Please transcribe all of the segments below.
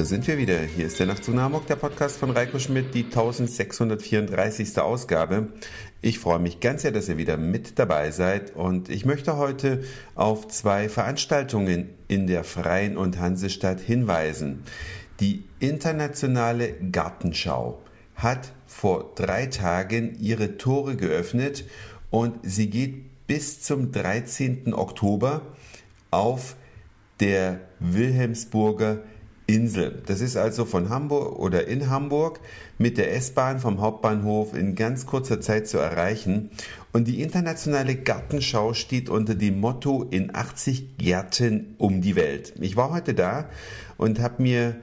Da sind wir wieder. Hier ist der Nachtzug Hamburg, der Podcast von Reiko Schmidt, die 1634. Ausgabe. Ich freue mich ganz sehr, dass ihr wieder mit dabei seid und ich möchte heute auf zwei Veranstaltungen in der Freien und Hansestadt hinweisen. Die internationale Gartenschau hat vor drei Tagen ihre Tore geöffnet und sie geht bis zum 13. Oktober auf der Wilhelmsburger Insel. Das ist also von Hamburg oder in Hamburg mit der S-Bahn vom Hauptbahnhof in ganz kurzer Zeit zu erreichen. Und die internationale Gartenschau steht unter dem Motto in 80 Gärten um die Welt. Ich war heute da und habe mir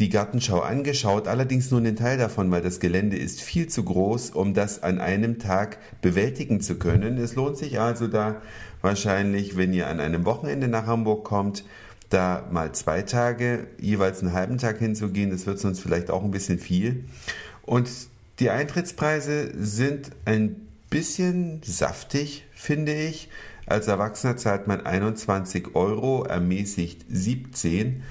die Gartenschau angeschaut, allerdings nur einen Teil davon, weil das Gelände ist viel zu groß, um das an einem Tag bewältigen zu können. Es lohnt sich also da wahrscheinlich, wenn ihr an einem Wochenende nach Hamburg kommt, da mal zwei Tage, jeweils einen halben Tag hinzugehen, das wird sonst vielleicht auch ein bisschen viel. Und die Eintrittspreise sind ein bisschen saftig, finde ich. Als Erwachsener zahlt man 21 Euro, ermäßigt 17.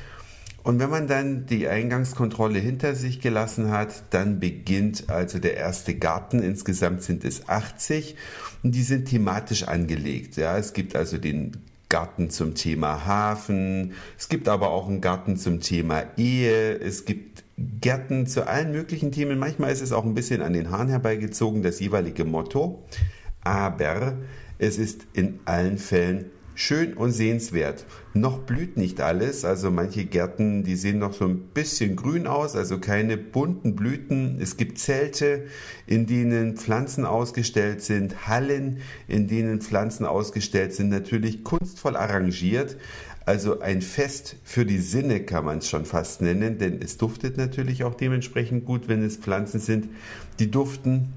Und wenn man dann die Eingangskontrolle hinter sich gelassen hat, dann beginnt also der erste Garten. Insgesamt sind es 80 und die sind thematisch angelegt. Ja, es gibt also den Garten zum Thema Hafen, es gibt aber auch einen Garten zum Thema Ehe, es gibt Gärten zu allen möglichen Themen. Manchmal ist es auch ein bisschen an den Haaren herbeigezogen, das jeweilige Motto. Aber es ist in allen Fällen schön und sehenswert. Noch blüht nicht alles, also manche Gärten, die sehen noch so ein bisschen grün aus, also keine bunten Blüten. Es gibt Zelte, in denen Pflanzen ausgestellt sind, Hallen, in denen Pflanzen ausgestellt sind, natürlich kunstvoll arrangiert. Also ein Fest für die Sinne kann man es schon fast nennen, denn es duftet natürlich auch dementsprechend gut, wenn es Pflanzen sind, die duften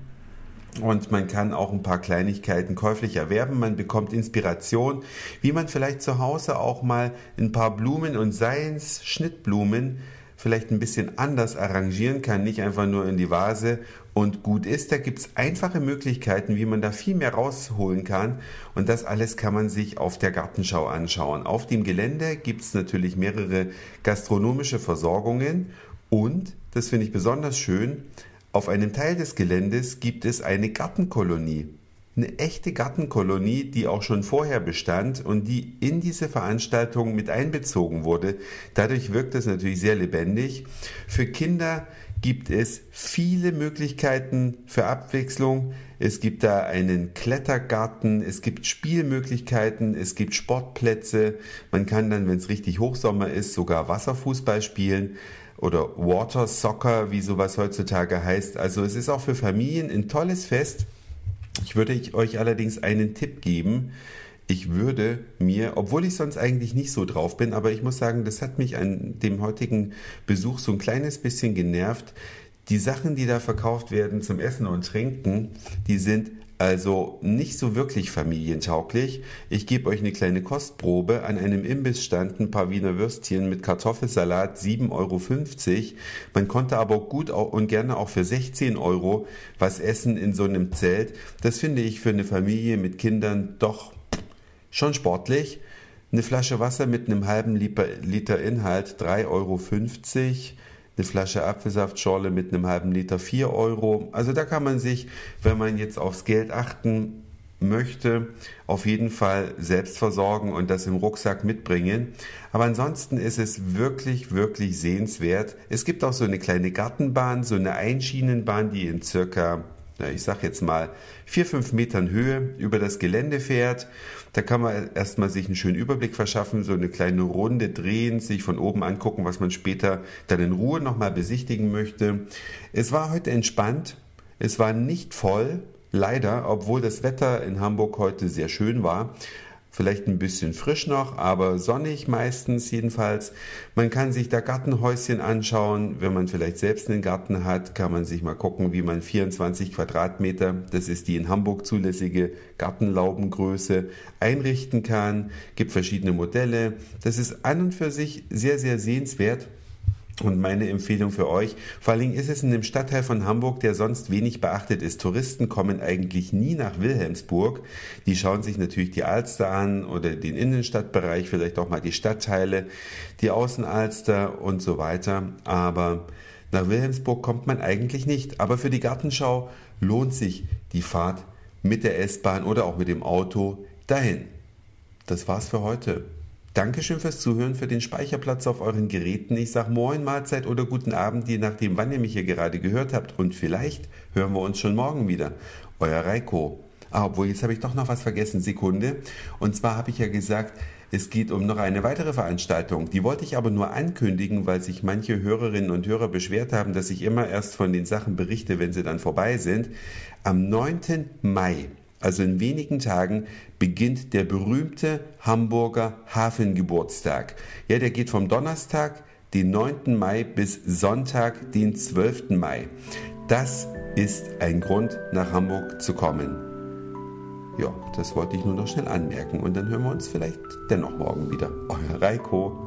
und man kann auch ein paar Kleinigkeiten käuflich erwerben. Man bekommt Inspiration, wie man vielleicht zu Hause auch mal ein paar Blumen und Seins Schnittblumen vielleicht ein bisschen anders arrangieren kann, nicht einfach nur in die Vase und gut ist. Da gibt es einfache Möglichkeiten, wie man da viel mehr rausholen kann. Und das alles kann man sich auf der Gartenschau anschauen. Auf dem Gelände gibt es natürlich mehrere gastronomische Versorgungen und, das finde ich besonders schön, auf einem Teil des Geländes gibt es eine Gartenkolonie. Eine echte Gartenkolonie, die auch schon vorher bestand und die in diese Veranstaltung mit einbezogen wurde. Dadurch wirkt es natürlich sehr lebendig. Für Kinder gibt es viele Möglichkeiten für Abwechslung. Es gibt da einen Klettergarten, es gibt Spielmöglichkeiten, es gibt Sportplätze. Man kann dann, wenn es richtig Hochsommer ist, sogar Wasserfußball spielen oder Water Soccer, wie sowas heutzutage heißt. Also es ist auch für Familien ein tolles Fest. Ich würde euch allerdings einen Tipp geben. Ich würde mir, obwohl ich sonst eigentlich nicht so drauf bin, aber ich muss sagen, das hat mich an dem heutigen Besuch so ein kleines bisschen genervt. Die Sachen, die da verkauft werden zum Essen und Trinken, die sind also nicht so wirklich familientauglich. Ich gebe euch eine kleine Kostprobe. An einem Imbiss standen ein paar Wiener Würstchen mit Kartoffelsalat 7,50 Euro. Man konnte aber gut und gerne auch für 16 Euro was essen in so einem Zelt. Das finde ich für eine Familie mit Kindern doch schon sportlich. Eine Flasche Wasser mit einem halben Liter Inhalt 3,50 Euro eine Flasche Apfelsaftschorle mit einem halben Liter 4 Euro. Also da kann man sich, wenn man jetzt aufs Geld achten möchte, auf jeden Fall selbst versorgen und das im Rucksack mitbringen. Aber ansonsten ist es wirklich, wirklich sehenswert. Es gibt auch so eine kleine Gartenbahn, so eine Einschienenbahn, die in circa ich sag jetzt mal, vier, fünf Metern Höhe über das Gelände fährt. Da kann man erstmal sich einen schönen Überblick verschaffen, so eine kleine Runde drehen, sich von oben angucken, was man später dann in Ruhe nochmal besichtigen möchte. Es war heute entspannt. Es war nicht voll. Leider, obwohl das Wetter in Hamburg heute sehr schön war. Vielleicht ein bisschen frisch noch, aber sonnig meistens jedenfalls. Man kann sich da Gartenhäuschen anschauen. Wenn man vielleicht selbst einen Garten hat, kann man sich mal gucken, wie man 24 Quadratmeter, das ist die in Hamburg zulässige Gartenlaubengröße, einrichten kann. Gibt verschiedene Modelle. Das ist an und für sich sehr, sehr sehenswert. Und meine Empfehlung für euch, vor allen Dingen ist es in einem Stadtteil von Hamburg, der sonst wenig beachtet ist. Touristen kommen eigentlich nie nach Wilhelmsburg. Die schauen sich natürlich die Alster an oder den Innenstadtbereich, vielleicht auch mal die Stadtteile, die Außenalster und so weiter. Aber nach Wilhelmsburg kommt man eigentlich nicht. Aber für die Gartenschau lohnt sich die Fahrt mit der S-Bahn oder auch mit dem Auto dahin. Das war's für heute. Dankeschön fürs Zuhören, für den Speicherplatz auf euren Geräten. Ich sage Moin, Mahlzeit oder guten Abend, je nachdem, wann ihr mich hier gerade gehört habt. Und vielleicht hören wir uns schon morgen wieder. Euer Reiko. Ah, obwohl, jetzt habe ich doch noch was vergessen. Sekunde. Und zwar habe ich ja gesagt, es geht um noch eine weitere Veranstaltung. Die wollte ich aber nur ankündigen, weil sich manche Hörerinnen und Hörer beschwert haben, dass ich immer erst von den Sachen berichte, wenn sie dann vorbei sind. Am 9. Mai also in wenigen Tagen, beginnt der berühmte Hamburger Hafengeburtstag. Ja, der geht vom Donnerstag, den 9. Mai, bis Sonntag, den 12. Mai. Das ist ein Grund, nach Hamburg zu kommen. Ja, das wollte ich nur noch schnell anmerken und dann hören wir uns vielleicht dennoch morgen wieder. Euer Reiko.